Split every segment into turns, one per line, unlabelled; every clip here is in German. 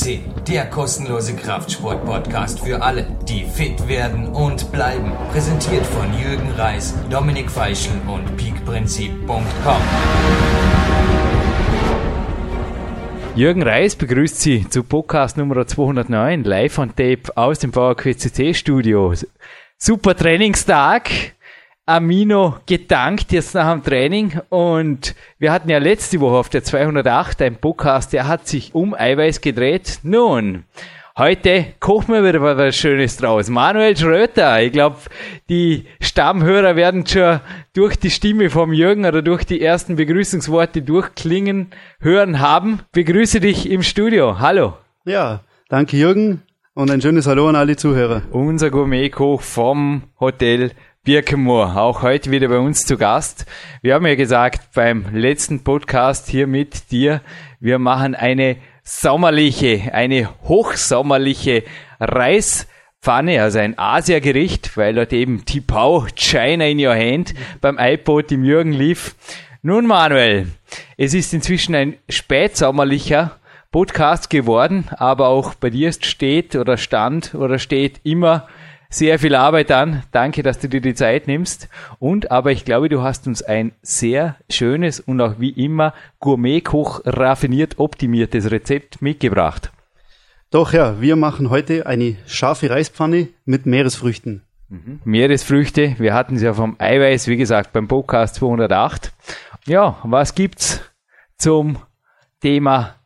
FCC, der kostenlose Kraftsport-Podcast für alle, die fit werden und bleiben. Präsentiert von Jürgen Reis, Dominik Feischl und peakprinzip.com.
Jürgen Reis begrüßt Sie zu Podcast Nummer 209, live on tape aus dem VQCC Studio. Super Trainingstag. Amino gedankt jetzt nach dem Training und wir hatten ja letzte Woche auf der 208 ein Podcast, der hat sich um Eiweiß gedreht. Nun, heute kochen wir wieder was Schönes draus. Manuel Schröter, ich glaube, die Stammhörer werden schon durch die Stimme vom Jürgen oder durch die ersten Begrüßungsworte durchklingen hören haben. Begrüße dich im Studio. Hallo.
Ja, danke Jürgen und ein schönes Hallo an alle Zuhörer.
Unser Gourmet-Koch vom Hotel Birkenmoor, auch heute wieder bei uns zu Gast. Wir haben ja gesagt beim letzten Podcast hier mit dir, wir machen eine sommerliche, eine hochsommerliche Reispfanne, also ein Asiagericht, weil dort eben Tipau China in your hand beim iPod im Jürgen lief. Nun Manuel, es ist inzwischen ein spätsommerlicher Podcast geworden, aber auch bei dir steht oder stand oder steht immer sehr viel Arbeit an. Danke, dass du dir die Zeit nimmst. Und aber ich glaube, du hast uns ein sehr schönes und auch wie immer Gourmet-Koch raffiniert optimiertes Rezept mitgebracht.
Doch ja, wir machen heute eine scharfe Reispfanne mit Meeresfrüchten.
Mhm. Meeresfrüchte, wir hatten sie ja vom Eiweiß, wie gesagt, beim Podcast 208. Ja, was gibt's zum Thema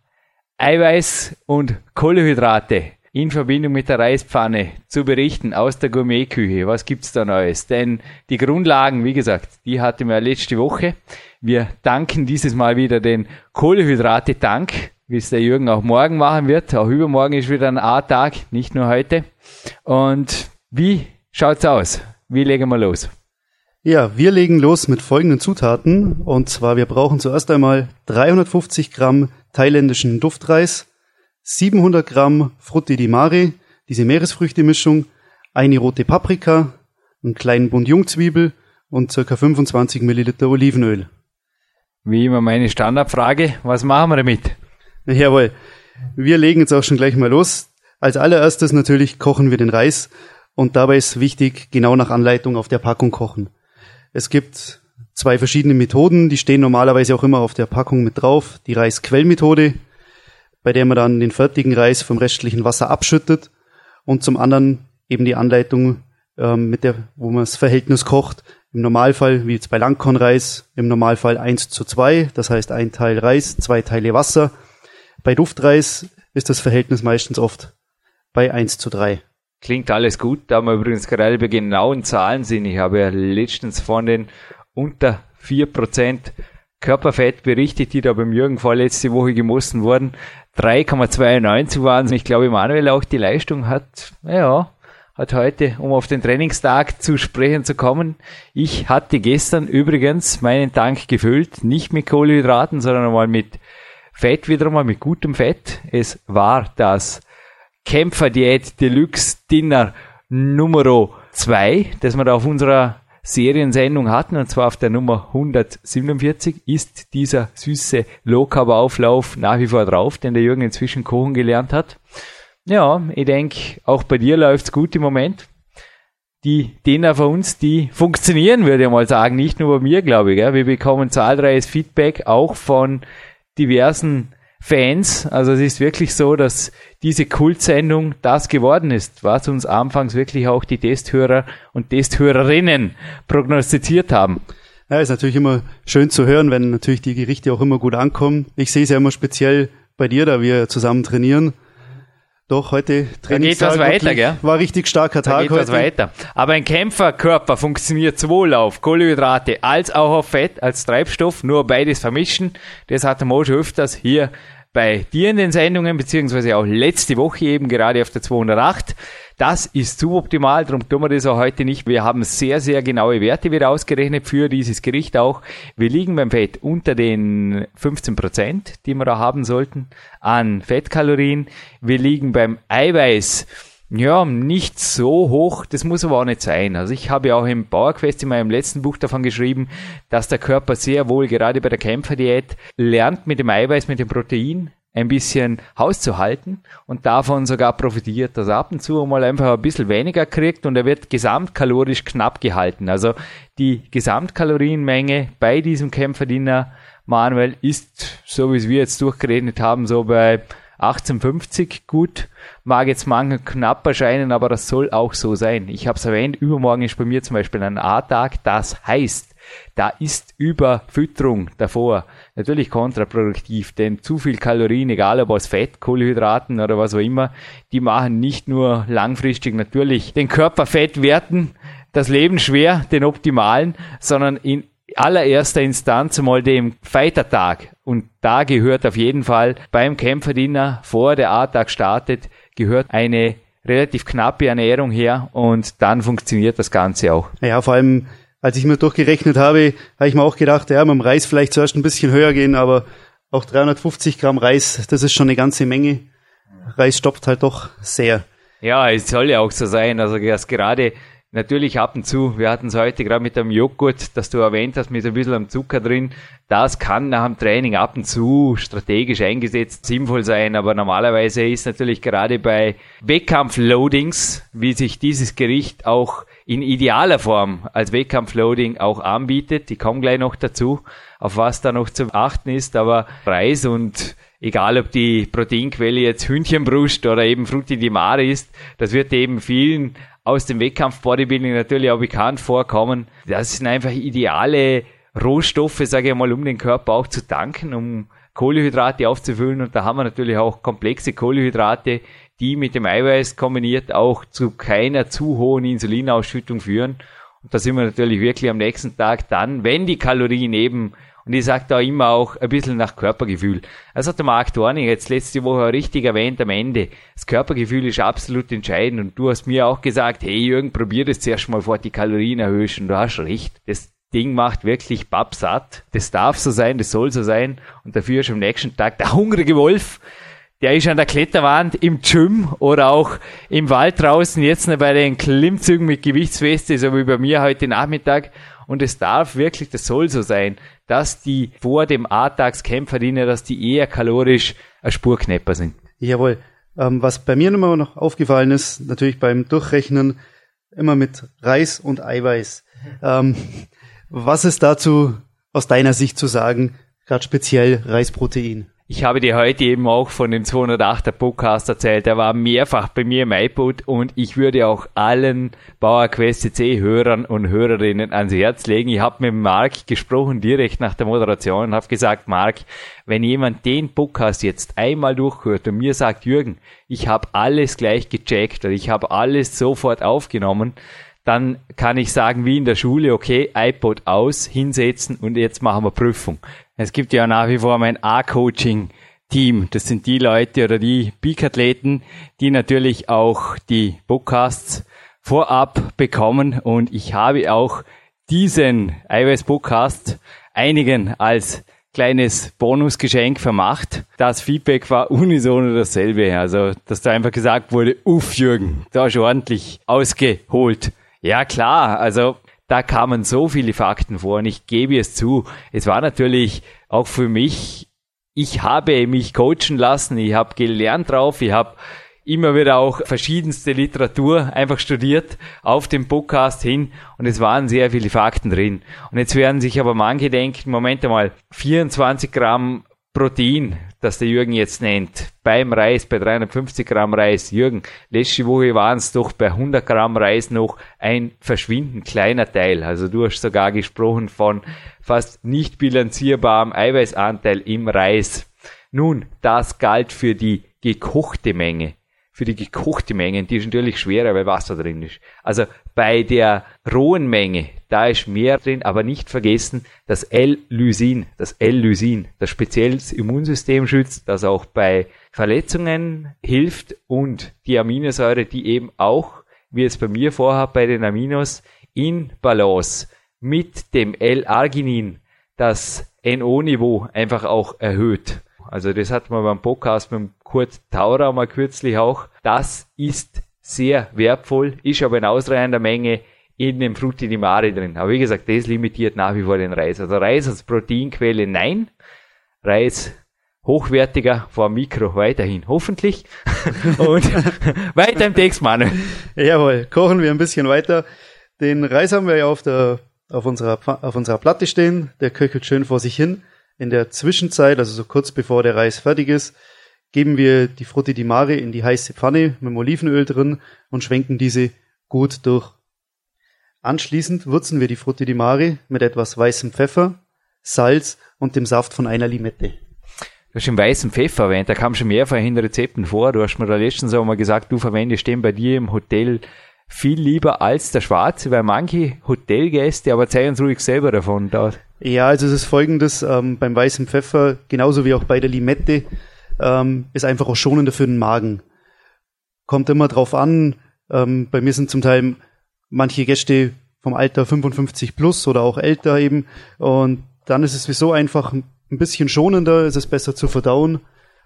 Eiweiß und Kohlehydrate? In Verbindung mit der Reispfanne zu berichten aus der Gourmetküche. Was gibt's da Neues? Denn die Grundlagen, wie gesagt, die hatten wir letzte Woche. Wir danken dieses Mal wieder den Kohlehydrate-Dank, wie es der Jürgen auch morgen machen wird. Auch übermorgen ist wieder ein A-Tag, nicht nur heute. Und wie schaut's aus? Wie legen wir los?
Ja, wir legen los mit folgenden Zutaten. Und zwar, wir brauchen zuerst einmal 350 Gramm thailändischen Duftreis, 700 Gramm Frutti di Mare, diese Meeresfrüchte-Mischung, eine rote Paprika, einen kleinen Bund Jungzwiebel und circa 25 Milliliter Olivenöl.
Wie immer meine Standardfrage, was machen wir damit?
Jawohl, wir legen jetzt auch schon gleich mal los. Als allererstes natürlich kochen wir den Reis und dabei ist wichtig, genau nach Anleitung auf der Packung kochen. Es gibt zwei verschiedene Methoden, die stehen normalerweise auch immer auf der Packung mit drauf. Die Reisquellmethode, bei der man dann den fertigen Reis vom restlichen Wasser abschüttet und zum anderen eben die Anleitung, ähm, mit der, wo man das Verhältnis kocht. Im Normalfall, wie jetzt bei Langkornreis, im Normalfall eins zu zwei, das heißt ein Teil Reis, zwei Teile Wasser. Bei Duftreis ist das Verhältnis meistens oft bei eins zu drei.
Klingt alles gut, da wir übrigens gerade bei genauen Zahlen sind. Ich habe ja letztens von den unter vier Prozent Körperfett berichtet, die da beim Jürgen vorletzte Woche gemessen wurden. 3,92 waren. Ich glaube, Manuel auch die Leistung hat, ja, hat heute, um auf den Trainingstag zu sprechen zu kommen. Ich hatte gestern übrigens meinen Tank gefüllt, nicht mit Kohlenhydraten, sondern einmal mit Fett, wieder einmal mit gutem Fett. Es war das Kämpferdiät Deluxe Dinner Nummer 2, das wir da auf unserer Seriensendung hatten, und zwar auf der Nummer 147, ist dieser süße Low-Carb-Auflauf nach wie vor drauf, den der Jürgen inzwischen kochen gelernt hat. Ja, ich denke, auch bei dir läuft's gut im Moment. Die Dinner von uns, die funktionieren, würde ich mal sagen, nicht nur bei mir, glaube ich. Wir bekommen zahlreiches Feedback auch von diversen Fans. Also es ist wirklich so, dass diese Kultsendung das geworden ist, was uns anfangs wirklich auch die Testhörer und Testhörerinnen prognostiziert haben.
Ja, ist natürlich immer schön zu hören, wenn natürlich die Gerichte auch immer gut ankommen. Ich sehe es ja immer speziell bei dir, da wir zusammen trainieren. Doch, heute
Training da geht was weiter, gell?
war richtig starker Tag da
geht heute. was weiter. Aber ein Kämpferkörper funktioniert sowohl auf Kohlenhydrate als auch auf Fett, als Treibstoff, nur beides vermischen. Das hat der Mo schon öfters hier bei dir in den Sendungen, beziehungsweise auch letzte Woche eben gerade auf der 208. Das ist suboptimal, darum tun wir das auch heute nicht. Wir haben sehr, sehr genaue Werte wieder ausgerechnet für dieses Gericht auch. Wir liegen beim Fett unter den 15 Prozent, die wir da haben sollten, an Fettkalorien. Wir liegen beim Eiweiß ja, nicht so hoch, das muss aber auch nicht sein. Also ich habe ja auch im Bauerquest in meinem letzten Buch davon geschrieben, dass der Körper sehr wohl gerade bei der Kämpferdiät lernt mit dem Eiweiß, mit dem Protein ein bisschen Haus zu halten und davon sogar profitiert, dass er ab und zu mal einfach ein bisschen weniger kriegt und er wird gesamtkalorisch knapp gehalten. Also die Gesamtkalorienmenge bei diesem Kämpferdiener Manuel ist, so wie es wir jetzt durchgerechnet haben, so bei 1850 gut. Mag jetzt manchen knapp erscheinen, aber das soll auch so sein. Ich habe es erwähnt, übermorgen ist bei mir zum Beispiel ein A-Tag. Das heißt, da ist Überfütterung davor natürlich kontraproduktiv, denn zu viel Kalorien, egal ob aus Fett, Kohlenhydraten oder was auch immer, die machen nicht nur langfristig natürlich den Körperfettwerten das Leben schwer, den optimalen, sondern in allererster Instanz mal dem Fighter-Tag. Und da gehört auf jeden Fall beim Kämpferdiener, vor der A-Tag startet, gehört eine relativ knappe Ernährung her und dann funktioniert das Ganze auch.
Ja, vor allem, als ich mir durchgerechnet habe, habe ich mir auch gedacht, ja, mit dem Reis vielleicht zuerst ein bisschen höher gehen, aber auch 350 Gramm Reis, das ist schon eine ganze Menge. Reis stoppt halt doch sehr.
Ja, es soll ja auch so sein. Also dass gerade Natürlich ab und zu, wir hatten es heute gerade mit dem Joghurt, das du erwähnt hast, mit ein bisschen Zucker drin. Das kann nach dem Training ab und zu strategisch eingesetzt sinnvoll sein, aber normalerweise ist natürlich gerade bei Wettkampfloadings, wie sich dieses Gericht auch in idealer Form als Wettkampfloading auch anbietet. Ich komme gleich noch dazu, auf was da noch zu achten ist, aber Reis und egal ob die Proteinquelle jetzt Hühnchenbrust oder eben Frutti di Mare ist, das wird eben vielen aus dem Wettkampf Bodybuilding natürlich auch bekannt vorkommen. Das sind einfach ideale Rohstoffe, sage ich mal, um den Körper auch zu tanken, um Kohlenhydrate aufzufüllen. Und da haben wir natürlich auch komplexe Kohlenhydrate, die mit dem Eiweiß kombiniert auch zu keiner zu hohen Insulinausschüttung führen. Und da sind wir natürlich wirklich am nächsten Tag dann, wenn die Kalorien eben und ich sage da immer auch ein bisschen nach Körpergefühl. Das hat der Marc Dorning jetzt letzte Woche richtig erwähnt am Ende. Das Körpergefühl ist absolut entscheidend. Und du hast mir auch gesagt, hey Jürgen, probier das zuerst mal vor die Kalorien erhöhen. Und du hast recht. Das Ding macht wirklich babsatt. Das darf so sein, das soll so sein. Und dafür ist am nächsten Tag der hungrige Wolf, der ist an der Kletterwand im Gym oder auch im Wald draußen, jetzt bei den Klimmzügen mit Gewichtsweste, so wie bei mir heute Nachmittag. Und es darf wirklich, das soll so sein, dass die vor dem A-Tagskämpferinnen, dass die eher kalorisch ein Spurknepper sind.
Jawohl. Ähm, was bei mir immer noch aufgefallen ist, natürlich beim Durchrechnen, immer mit Reis und Eiweiß. Ähm, was ist dazu aus deiner Sicht zu sagen, gerade speziell Reisprotein?
Ich habe dir heute eben auch von dem 208er Podcast erzählt. Er war mehrfach bei mir im iPod und ich würde auch allen Bauerquest CC Hörern und Hörerinnen ans Herz legen. Ich habe mit Marc gesprochen direkt nach der Moderation und habe gesagt, Marc, wenn jemand den Podcast jetzt einmal durchhört und mir sagt, Jürgen, ich habe alles gleich gecheckt oder ich habe alles sofort aufgenommen, dann kann ich sagen, wie in der Schule, okay, iPod aus, hinsetzen und jetzt machen wir Prüfung. Es gibt ja nach wie vor mein A-Coaching-Team. Das sind die Leute oder die Peak-Athleten, die natürlich auch die Podcasts vorab bekommen. Und ich habe auch diesen iOS-Podcast einigen als kleines Bonusgeschenk vermacht. Das Feedback war unisono dasselbe. Also, dass da einfach gesagt wurde, uff, Jürgen, da ist ordentlich ausgeholt. Ja, klar. Also, da kamen so viele Fakten vor und ich gebe es zu, es war natürlich auch für mich, ich habe mich coachen lassen, ich habe gelernt drauf, ich habe immer wieder auch verschiedenste Literatur einfach studiert auf dem Podcast hin und es waren sehr viele Fakten drin. Und jetzt werden sich aber manche denken, Moment einmal, 24 Gramm Protein, das der Jürgen jetzt nennt, beim Reis, bei 350 Gramm Reis. Jürgen, letzte Woche waren es doch bei 100 Gramm Reis noch ein verschwindend kleiner Teil. Also du hast sogar gesprochen von fast nicht bilanzierbarem Eiweißanteil im Reis. Nun, das galt für die gekochte Menge für die gekochte Menge, die ist natürlich schwerer, weil Wasser drin ist. Also bei der rohen Menge, da ist mehr drin, aber nicht vergessen, das L-Lysin, das L-Lysin, das speziell das Immunsystem schützt, das auch bei Verletzungen hilft und die Aminosäure, die eben auch, wie es bei mir vorhat, bei den Aminos in Balance mit dem L-Arginin das NO-Niveau einfach auch erhöht. Also das hat man beim Podcast mit Kurt Taurer mal kürzlich auch. Das ist sehr wertvoll, ist aber in ausreichender Menge in dem Frutti di Mare drin. Aber wie gesagt, das limitiert nach wie vor den Reis. Also Reis als Proteinquelle nein. Reis hochwertiger vor Mikro weiterhin, hoffentlich. Und weiter im Text, Manuel.
Jawohl, kochen wir ein bisschen weiter. Den Reis haben wir ja auf, der, auf, unserer, auf unserer Platte stehen. Der köchelt schön vor sich hin. In der Zwischenzeit, also so kurz bevor der Reis fertig ist, geben wir die Frutti di Mare in die heiße Pfanne mit dem Olivenöl drin und schwenken diese gut durch. Anschließend würzen wir die Frutti di Mare mit etwas weißem Pfeffer, Salz und dem Saft von einer Limette.
Du hast den weißen Pfeffer erwähnt, da kam schon mehrfach in Rezepten vor. Du hast mir da letztens auch mal gesagt, du verwendest den bei dir im Hotel viel lieber als der schwarze, weil manche Hotelgäste, aber zeig uns ruhig selber davon dort.
Ja, also es ist folgendes, ähm, beim weißen Pfeffer, genauso wie auch bei der Limette, ähm, ist einfach auch schonender für den Magen. Kommt immer drauf an, ähm, bei mir sind zum Teil manche Gäste vom Alter 55 plus oder auch älter eben und dann ist es sowieso einfach ein bisschen schonender, ist es besser zu verdauen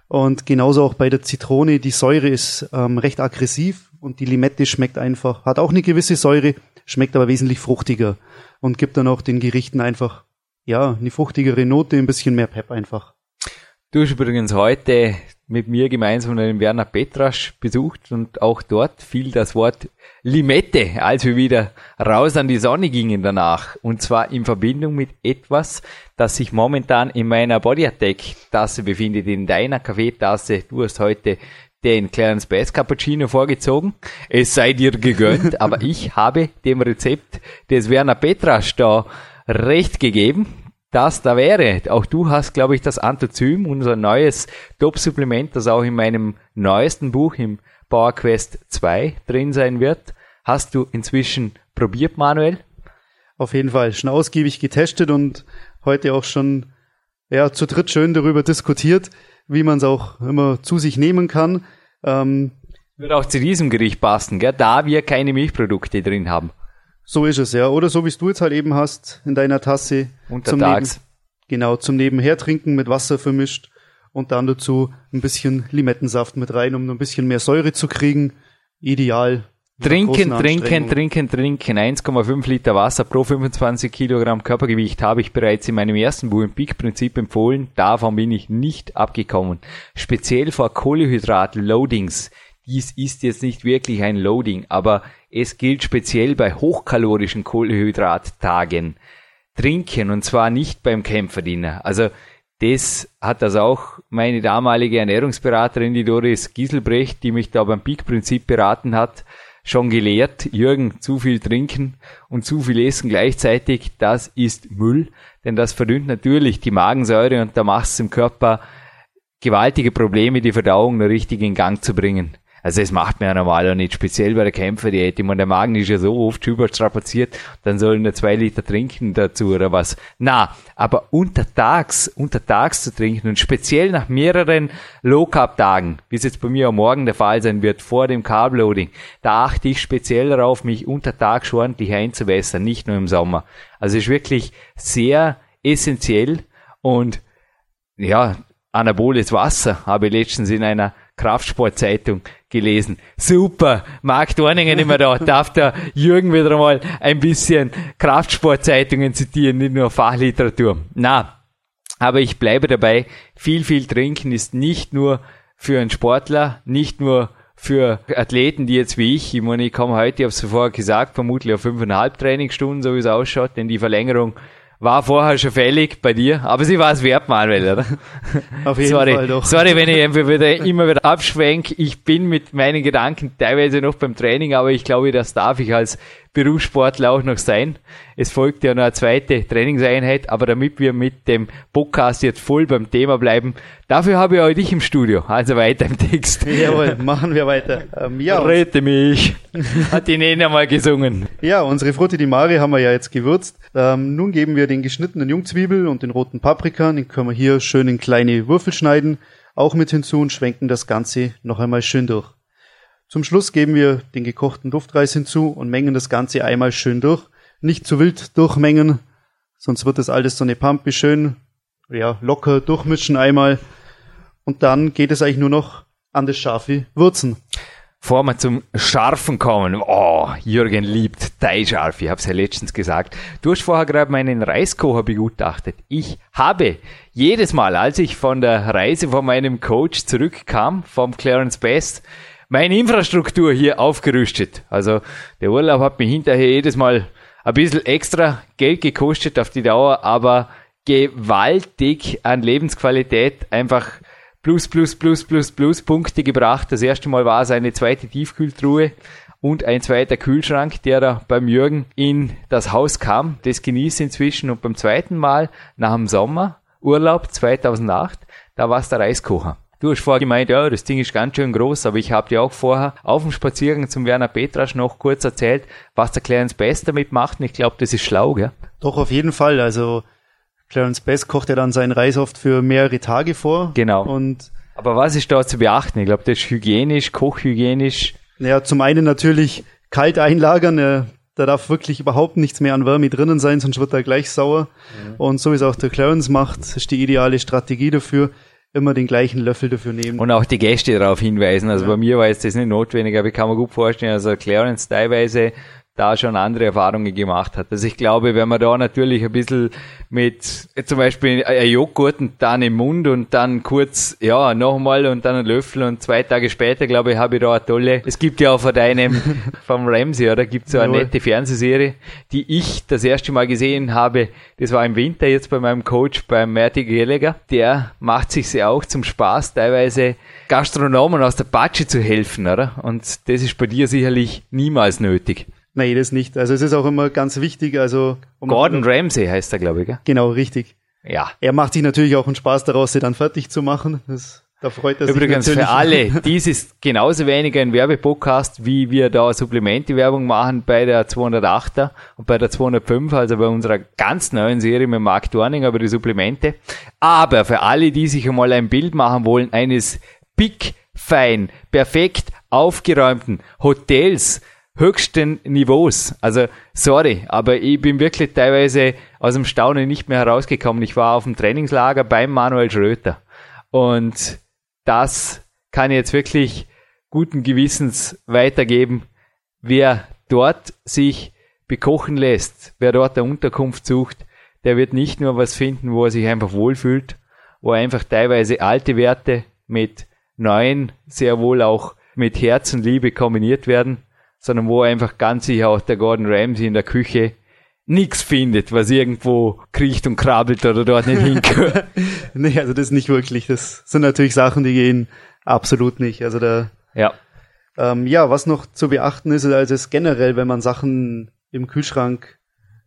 und genauso auch bei der Zitrone, die Säure ist ähm, recht aggressiv und die Limette schmeckt einfach, hat auch eine gewisse Säure, schmeckt aber wesentlich fruchtiger und gibt dann auch den Gerichten einfach, ja, eine fruchtigere Note, ein bisschen mehr Pep einfach.
Du hast übrigens heute mit mir gemeinsam den Werner Petrasch besucht und auch dort fiel das Wort Limette, als wir wieder raus an die Sonne gingen danach. Und zwar in Verbindung mit etwas, das sich momentan in meiner Body Attack Tasse befindet, in deiner Kaffeetasse. Du hast heute den kleinen Space Cappuccino vorgezogen. Es sei dir gegönnt, aber ich habe dem Rezept des Werner Petrasch da recht gegeben das da wäre. Auch du hast, glaube ich, das Anthozym, unser neues Top-Supplement, das auch in meinem neuesten Buch im Power Quest 2 drin sein wird. Hast du inzwischen probiert, Manuel?
Auf jeden Fall, schon ausgiebig getestet und heute auch schon ja, zu dritt schön darüber diskutiert, wie man es auch immer zu sich nehmen kann. Ähm,
Wird auch zu diesem Gericht passen, gell? da wir keine Milchprodukte drin haben.
So ist es, ja. Oder so wie es du jetzt halt eben hast in deiner Tasse.
Untertags.
Zum Neben, genau, zum Nebenher trinken mit Wasser vermischt und dann dazu ein bisschen Limettensaft mit rein, um ein bisschen mehr Säure zu kriegen. Ideal.
Trinken, trinken, trinken, trinken. 1,5 Liter Wasser pro 25 Kilogramm Körpergewicht habe ich bereits in meinem ersten Buch im Peak-Prinzip empfohlen. Davon bin ich nicht abgekommen. Speziell vor Kohlehydrat-Loadings. Dies ist jetzt nicht wirklich ein Loading, aber es gilt speziell bei hochkalorischen Kohlenhydrattagen. Trinken und zwar nicht beim Kämpferdiener. Also das hat das auch meine damalige Ernährungsberaterin, die Doris Gieselbrecht, die mich da beim Peak-Prinzip beraten hat, schon gelehrt. Jürgen, zu viel trinken und zu viel essen gleichzeitig, das ist Müll, denn das verdünnt natürlich die Magensäure und da macht es im Körper gewaltige Probleme, die Verdauung nur richtig in Gang zu bringen. Also es macht mir ja normal auch nicht, speziell bei der Kämpferdiät. Ich meine, der Magen ist ja so oft überstrapaziert, dann sollen wir zwei Liter trinken dazu oder was. Na, aber untertags, untertags zu trinken und speziell nach mehreren Low-Carb-Tagen, wie es jetzt bei mir am Morgen der Fall sein wird, vor dem Carb-Loading, da achte ich speziell darauf, mich untertags ordentlich einzuwässern, nicht nur im Sommer. Also es ist wirklich sehr essentiell und ja, anaboles Wasser habe ich letztens in einer Kraftsportzeitung gelesen. Super, Marc Dorningen immer da, darf der Jürgen wieder einmal ein bisschen Kraftsportzeitungen zitieren, nicht nur Fachliteratur. Na, aber ich bleibe dabei, viel, viel trinken ist nicht nur für einen Sportler, nicht nur für Athleten, die jetzt wie ich, ich meine, ich komme heute, ich habe es vorher gesagt, vermutlich auf fünfeinhalb Trainingsstunden, so wie es ausschaut, denn die Verlängerung war vorher schon fällig bei dir, aber sie war es wert, Manuel, oder?
Auf jeden
sorry,
Fall doch.
Sorry, wenn ich einfach wieder, immer wieder abschwenk. Ich bin mit meinen Gedanken teilweise noch beim Training, aber ich glaube, das darf ich als Berufssportler auch noch sein. Es folgt ja noch eine zweite Trainingseinheit, aber damit wir mit dem Podcast jetzt voll beim Thema bleiben, dafür habe ich auch dich im Studio. Also weiter im Text.
Jawohl, machen wir weiter.
Ähm, ja, Rette mich. Hat die Nena mal gesungen.
Ja, unsere Frutti di Mare haben wir ja jetzt gewürzt. Ähm, nun geben wir den geschnittenen Jungzwiebel und den roten Paprika, den können wir hier schön in kleine Würfel schneiden, auch mit hinzu und schwenken das Ganze noch einmal schön durch. Zum Schluss geben wir den gekochten Duftreis hinzu und mengen das Ganze einmal schön durch. Nicht zu wild durchmengen, sonst wird das alles so eine Pampe schön, ja, locker durchmischen einmal. Und dann geht es eigentlich nur noch an das scharfe Würzen.
Bevor wir zum Scharfen kommen, oh, Jürgen liebt Thai-Scharf, ich habe es ja letztens gesagt. Du hast vorher gerade meinen Reiskocher begutachtet. Ich habe jedes Mal, als ich von der Reise von meinem Coach zurückkam, vom Clarence Best, meine Infrastruktur hier aufgerüstet. Also der Urlaub hat mir hinterher jedes Mal ein bisschen extra Geld gekostet auf die Dauer, aber gewaltig an Lebensqualität einfach plus, plus, plus, plus, plus Punkte gebracht. Das erste Mal war es eine zweite Tiefkühltruhe und ein zweiter Kühlschrank, der da beim Jürgen in das Haus kam. Das genieße inzwischen und beim zweiten Mal nach dem Sommerurlaub 2008, da war es der Reiskocher. Du hast vorher gemeint, ja, das Ding ist ganz schön groß, aber ich habe dir auch vorher auf dem Spaziergang zum Werner Petrasch noch kurz erzählt, was der Clarence Best damit macht und ich glaube, das ist schlau, gell?
Doch, auf jeden Fall. Also Clarence Best kocht ja dann seinen Reis oft für mehrere Tage vor.
Genau.
Und
aber was ist da zu beachten? Ich glaube, das ist hygienisch, kochhygienisch.
Ja, zum einen natürlich kalt einlagern. Äh, da darf wirklich überhaupt nichts mehr an Wärme drinnen sein, sonst wird er gleich sauer. Mhm. Und so wie es auch der Clarence macht, ist die ideale Strategie dafür immer den gleichen Löffel dafür nehmen.
Und auch die Gäste darauf hinweisen. Also ja. bei mir war jetzt das nicht notwendig, aber ich kann mir gut vorstellen, also Clarence teilweise da schon andere Erfahrungen gemacht hat. Also ich glaube, wenn man da natürlich ein bisschen mit zum Beispiel ein Joghurt und dann im Mund und dann kurz, ja, nochmal und dann ein Löffel und zwei Tage später, glaube ich, habe ich da eine tolle, es gibt ja auch von deinem, vom Ramsey, oder? Gibt so eine Jawohl. nette Fernsehserie, die ich das erste Mal gesehen habe. Das war im Winter jetzt bei meinem Coach, beim Marty Gallagher. Der macht sich ja auch zum Spaß, teilweise Gastronomen aus der Patsche zu helfen, oder? Und das ist bei dir sicherlich niemals nötig.
Nein, das nicht. Also es ist auch immer ganz wichtig. Also
um Gordon Ramsay heißt er, glaube ich. Gell?
Genau, richtig.
Ja.
Er macht sich natürlich auch einen Spaß daraus, sie dann fertig zu machen. Das, da freut er
Übrigens
sich
für alle, dies ist genauso weniger ein Werbepodcast, wie wir da Supplemente-Werbung machen bei der 208er und bei der 205, also bei unserer ganz neuen Serie mit Mark Dorning über die Supplemente. Aber für alle, die sich einmal ein Bild machen wollen, eines big, fein, perfekt aufgeräumten Hotels, höchsten Niveaus. Also, sorry, aber ich bin wirklich teilweise aus dem Staunen nicht mehr herausgekommen. Ich war auf dem Trainingslager beim Manuel Schröter. Und das kann ich jetzt wirklich guten Gewissens weitergeben. Wer dort sich bekochen lässt, wer dort eine Unterkunft sucht, der wird nicht nur was finden, wo er sich einfach wohlfühlt, wo einfach teilweise alte Werte mit neuen, sehr wohl auch mit Herz und Liebe kombiniert werden, sondern wo einfach ganz sicher auch der Gordon Ramsay in der Küche nichts findet, was irgendwo kriecht und krabbelt oder dort nicht hingehört.
nee, also das nicht wirklich. Das sind natürlich Sachen, die gehen absolut nicht. Also da.
Ja.
Ähm, ja, was noch zu beachten ist, also ist generell, wenn man Sachen im Kühlschrank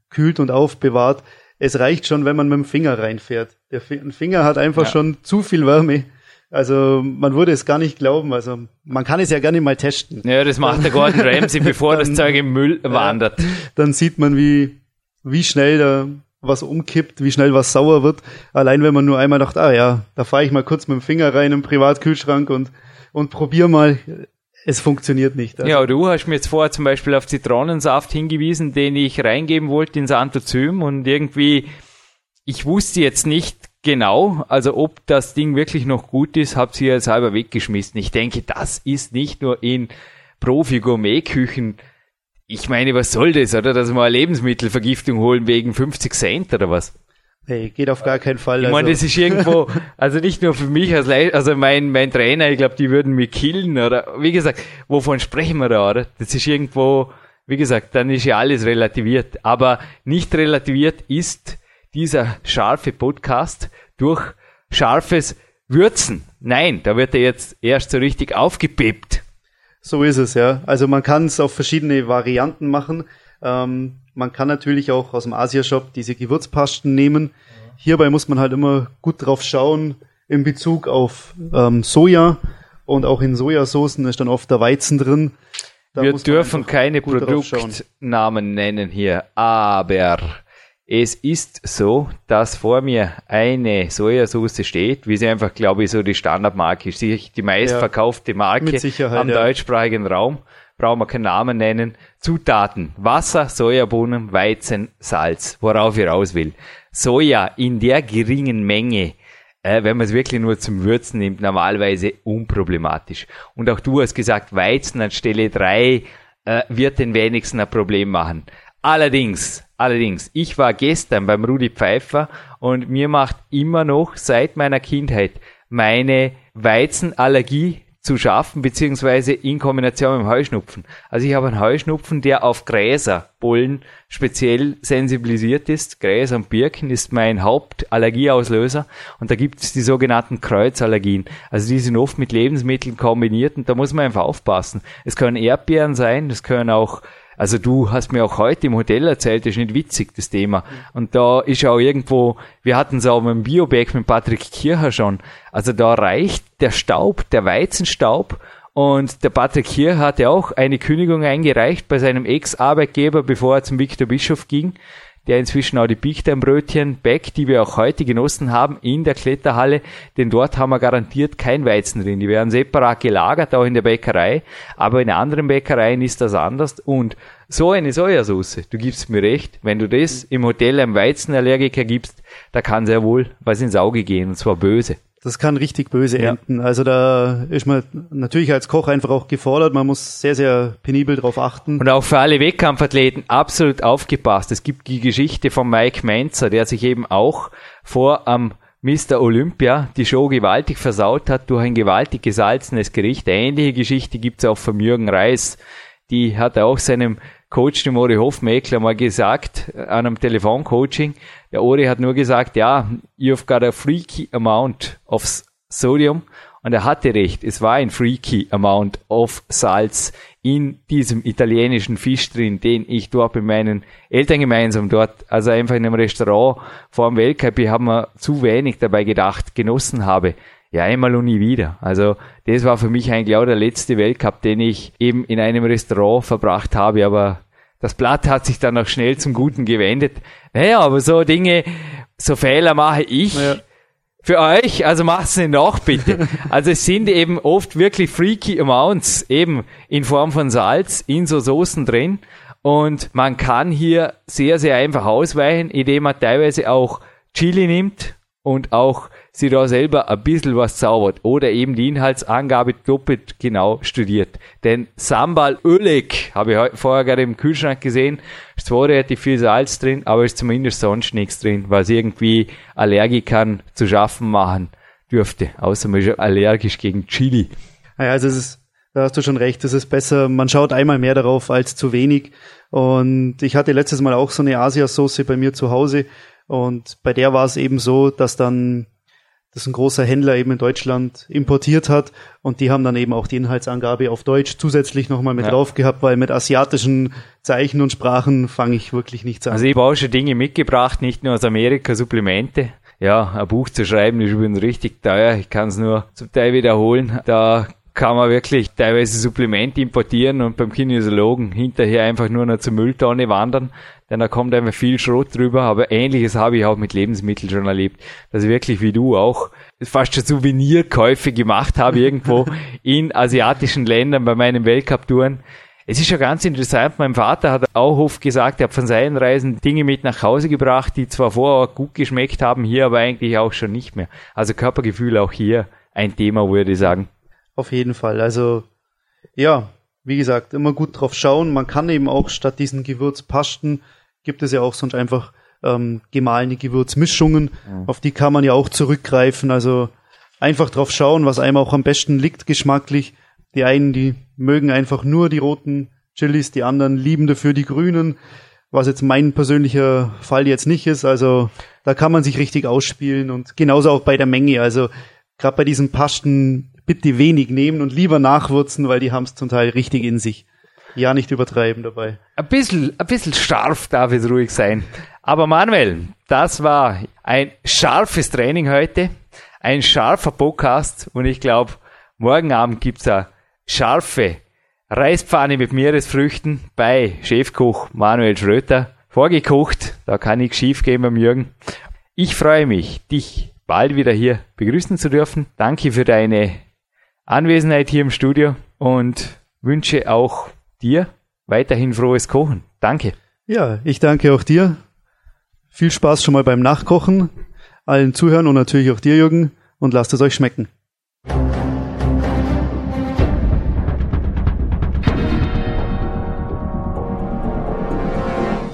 kühlt und aufbewahrt, es reicht schon, wenn man mit dem Finger reinfährt. Der Finger hat einfach ja. schon zu viel Wärme. Also man würde es gar nicht glauben. Also man kann es ja gerne mal testen.
Ja, das macht der Gordon Ramsay, bevor dann, das Zeug im Müll wandert. Ja,
dann sieht man, wie, wie schnell da was umkippt, wie schnell was sauer wird. Allein wenn man nur einmal dacht, ah ja, da fahre ich mal kurz mit dem Finger rein im Privatkühlschrank und, und probier mal. Es funktioniert nicht.
Also. Ja, du hast mir jetzt vorher zum Beispiel auf Zitronensaft hingewiesen, den ich reingeben wollte ins Antozym und irgendwie, ich wusste jetzt nicht, Genau, also ob das Ding wirklich noch gut ist, habt ihr jetzt halber weggeschmissen. Ich denke, das ist nicht nur in Profi-Gourmet-Küchen. Ich meine, was soll das, oder? Dass wir eine Lebensmittelvergiftung holen wegen 50 Cent oder was?
Hey, geht auf gar keinen Fall.
Ich meine, also. das ist irgendwo, also nicht nur für mich als Le also mein, mein Trainer, ich glaube, die würden mich killen, oder? Wie gesagt, wovon sprechen wir da, oder? Das ist irgendwo, wie gesagt, dann ist ja alles relativiert. Aber nicht relativiert ist, dieser scharfe Podcast durch scharfes Würzen. Nein, da wird er jetzt erst so richtig aufgepeppt.
So ist es, ja. Also man kann es auf verschiedene Varianten machen. Ähm, man kann natürlich auch aus dem Asia-Shop diese Gewürzpasten nehmen. Hierbei muss man halt immer gut drauf schauen in Bezug auf ähm, Soja und auch in Sojasoßen ist dann oft der Weizen drin.
Da Wir dürfen keine Produktnamen nennen hier, aber es ist so, dass vor mir eine Sojasauce steht, wie sie einfach, glaube ich, so die Standardmarke ist. Die meistverkaufte Marke am ja. deutschsprachigen Raum. Brauchen wir keinen Namen nennen. Zutaten. Wasser, Sojabohnen, Weizen, Salz. Worauf ich raus will. Soja in der geringen Menge äh, wenn man es wirklich nur zum Würzen nimmt, normalerweise unproblematisch. Und auch du hast gesagt, Weizen anstelle drei äh, wird den wenigsten ein Problem machen. Allerdings, allerdings, ich war gestern beim Rudi Pfeiffer und mir macht immer noch seit meiner Kindheit meine Weizenallergie zu schaffen, beziehungsweise in Kombination mit dem Heuschnupfen. Also ich habe einen Heuschnupfen, der auf Gräser, Bullen speziell sensibilisiert ist. Gräser und Birken ist mein Hauptallergieauslöser. Und da gibt es die sogenannten Kreuzallergien. Also die sind oft mit Lebensmitteln kombiniert und da muss man einfach aufpassen. Es können Erdbeeren sein, es können auch also du hast mir auch heute im Hotel erzählt, das ist nicht witzig, das Thema. Und da ist auch irgendwo, wir hatten es auch beim Bioback mit Patrick Kircher schon. Also da reicht der Staub, der Weizenstaub. Und der Patrick Kircher hatte auch eine Kündigung eingereicht bei seinem Ex-Arbeitgeber, bevor er zum Viktor Bischof ging der inzwischen auch die Bichternbrötchen Back, die wir auch heute genossen haben, in der Kletterhalle, denn dort haben wir garantiert kein Weizen drin. Die werden separat gelagert, auch in der Bäckerei, aber in anderen Bäckereien ist das anders und so eine Sojasauce, du gibst mir recht, wenn du das im Hotel einem Weizenallergiker gibst, da kann sehr wohl was ins Auge gehen und zwar böse.
Das kann richtig böse ja. enden. Also da ist man natürlich als Koch einfach auch gefordert. Man muss sehr, sehr penibel drauf achten.
Und auch für alle Wettkampfathleten absolut aufgepasst. Es gibt die Geschichte von Mike Menzer, der sich eben auch vor am Mr. Olympia die Show gewaltig versaut hat durch ein gewaltig gesalzenes Gericht. Eine ähnliche Geschichte gibt's auch von Jürgen Reis. Die hat er auch seinem Coach, dem Ori Hofmeckler, mal gesagt, an einem Telefoncoaching. Der Ori hat nur gesagt, ja, you've got a freaky amount of sodium. Und er hatte recht, es war ein freaky amount of Salz in diesem italienischen Fisch drin, den ich dort mit meinen Eltern gemeinsam dort, also einfach in einem Restaurant vor dem Weltcup, ich habe mir zu wenig dabei gedacht, genossen habe. Ja, einmal und nie wieder. Also das war für mich eigentlich auch der letzte Weltcup, den ich eben in einem Restaurant verbracht habe, aber das Blatt hat sich dann auch schnell zum Guten gewendet. Naja, aber so Dinge, so Fehler mache ich. Ja. Für euch, also macht's nicht noch bitte. Also es sind eben oft wirklich freaky Amounts, eben in Form von Salz in so Soßen drin. Und man kann hier sehr, sehr einfach ausweichen, indem man teilweise auch Chili nimmt und auch sie da selber ein bisschen was zaubert oder eben die Inhaltsangabe doppelt genau studiert. Denn Sambal Ölig habe ich vorher gerade im Kühlschrank gesehen, ist zwar relativ viel Salz drin, aber ist zumindest sonst nichts drin, was irgendwie Allergikern zu schaffen machen dürfte, außer man ist allergisch gegen Chili.
Ja, also es ist, da hast du schon recht, es ist besser, man schaut einmal mehr darauf als zu wenig. Und ich hatte letztes Mal auch so eine Asiasauce bei mir zu Hause und bei der war es eben so, dass dann das ein großer Händler eben in Deutschland importiert hat und die haben dann eben auch die Inhaltsangabe auf Deutsch zusätzlich nochmal mit ja. drauf gehabt, weil mit asiatischen Zeichen und Sprachen fange ich wirklich nichts an.
Also ich habe auch schon Dinge mitgebracht, nicht nur aus Amerika, Supplemente. Ja, ein Buch zu schreiben ist übrigens richtig teuer. Ich kann es nur zum Teil wiederholen. Da kann man wirklich teilweise Supplemente importieren und beim Kinesiologen hinterher einfach nur noch zur Mülltonne wandern, denn da kommt einfach viel Schrott drüber. Aber ähnliches habe ich auch mit Lebensmitteln schon erlebt, dass ich wirklich wie du auch fast schon Souvenirkäufe gemacht habe irgendwo in asiatischen Ländern bei meinen Weltcup-Touren. Es ist ja ganz interessant, mein Vater hat auch oft gesagt, er hat von seinen Reisen Dinge mit nach Hause gebracht, die zwar vorher gut geschmeckt haben, hier aber eigentlich auch schon nicht mehr. Also Körpergefühl auch hier ein Thema, würde ich sagen.
Auf jeden Fall. Also, ja, wie gesagt, immer gut drauf schauen. Man kann eben auch statt diesen Gewürzpasten gibt es ja auch sonst einfach ähm, gemahlene Gewürzmischungen. Mhm. Auf die kann man ja auch zurückgreifen. Also einfach drauf schauen, was einem auch am besten liegt geschmacklich. Die einen, die mögen einfach nur die roten Chilis, die anderen lieben dafür die grünen, was jetzt mein persönlicher Fall jetzt nicht ist. Also da kann man sich richtig ausspielen und genauso auch bei der Menge. Also gerade bei diesen Pasten bitte wenig nehmen und lieber nachwürzen, weil die haben es zum Teil richtig in sich. Ja, nicht übertreiben dabei.
Ein bisschen, ein bisschen scharf darf es ruhig sein. Aber Manuel, das war ein scharfes Training heute, ein scharfer Podcast und ich glaube, morgen Abend gibt's eine scharfe Reispfanne mit Meeresfrüchten bei Chefkoch Manuel Schröter. Vorgekocht, da kann nichts schief gehen beim Jürgen. Ich freue mich, dich bald wieder hier begrüßen zu dürfen. Danke für deine Anwesenheit hier im Studio und wünsche auch dir weiterhin frohes Kochen. Danke.
Ja, ich danke auch dir. Viel Spaß schon mal beim Nachkochen. allen Zuhören und natürlich auch dir, Jürgen, und lasst es euch schmecken.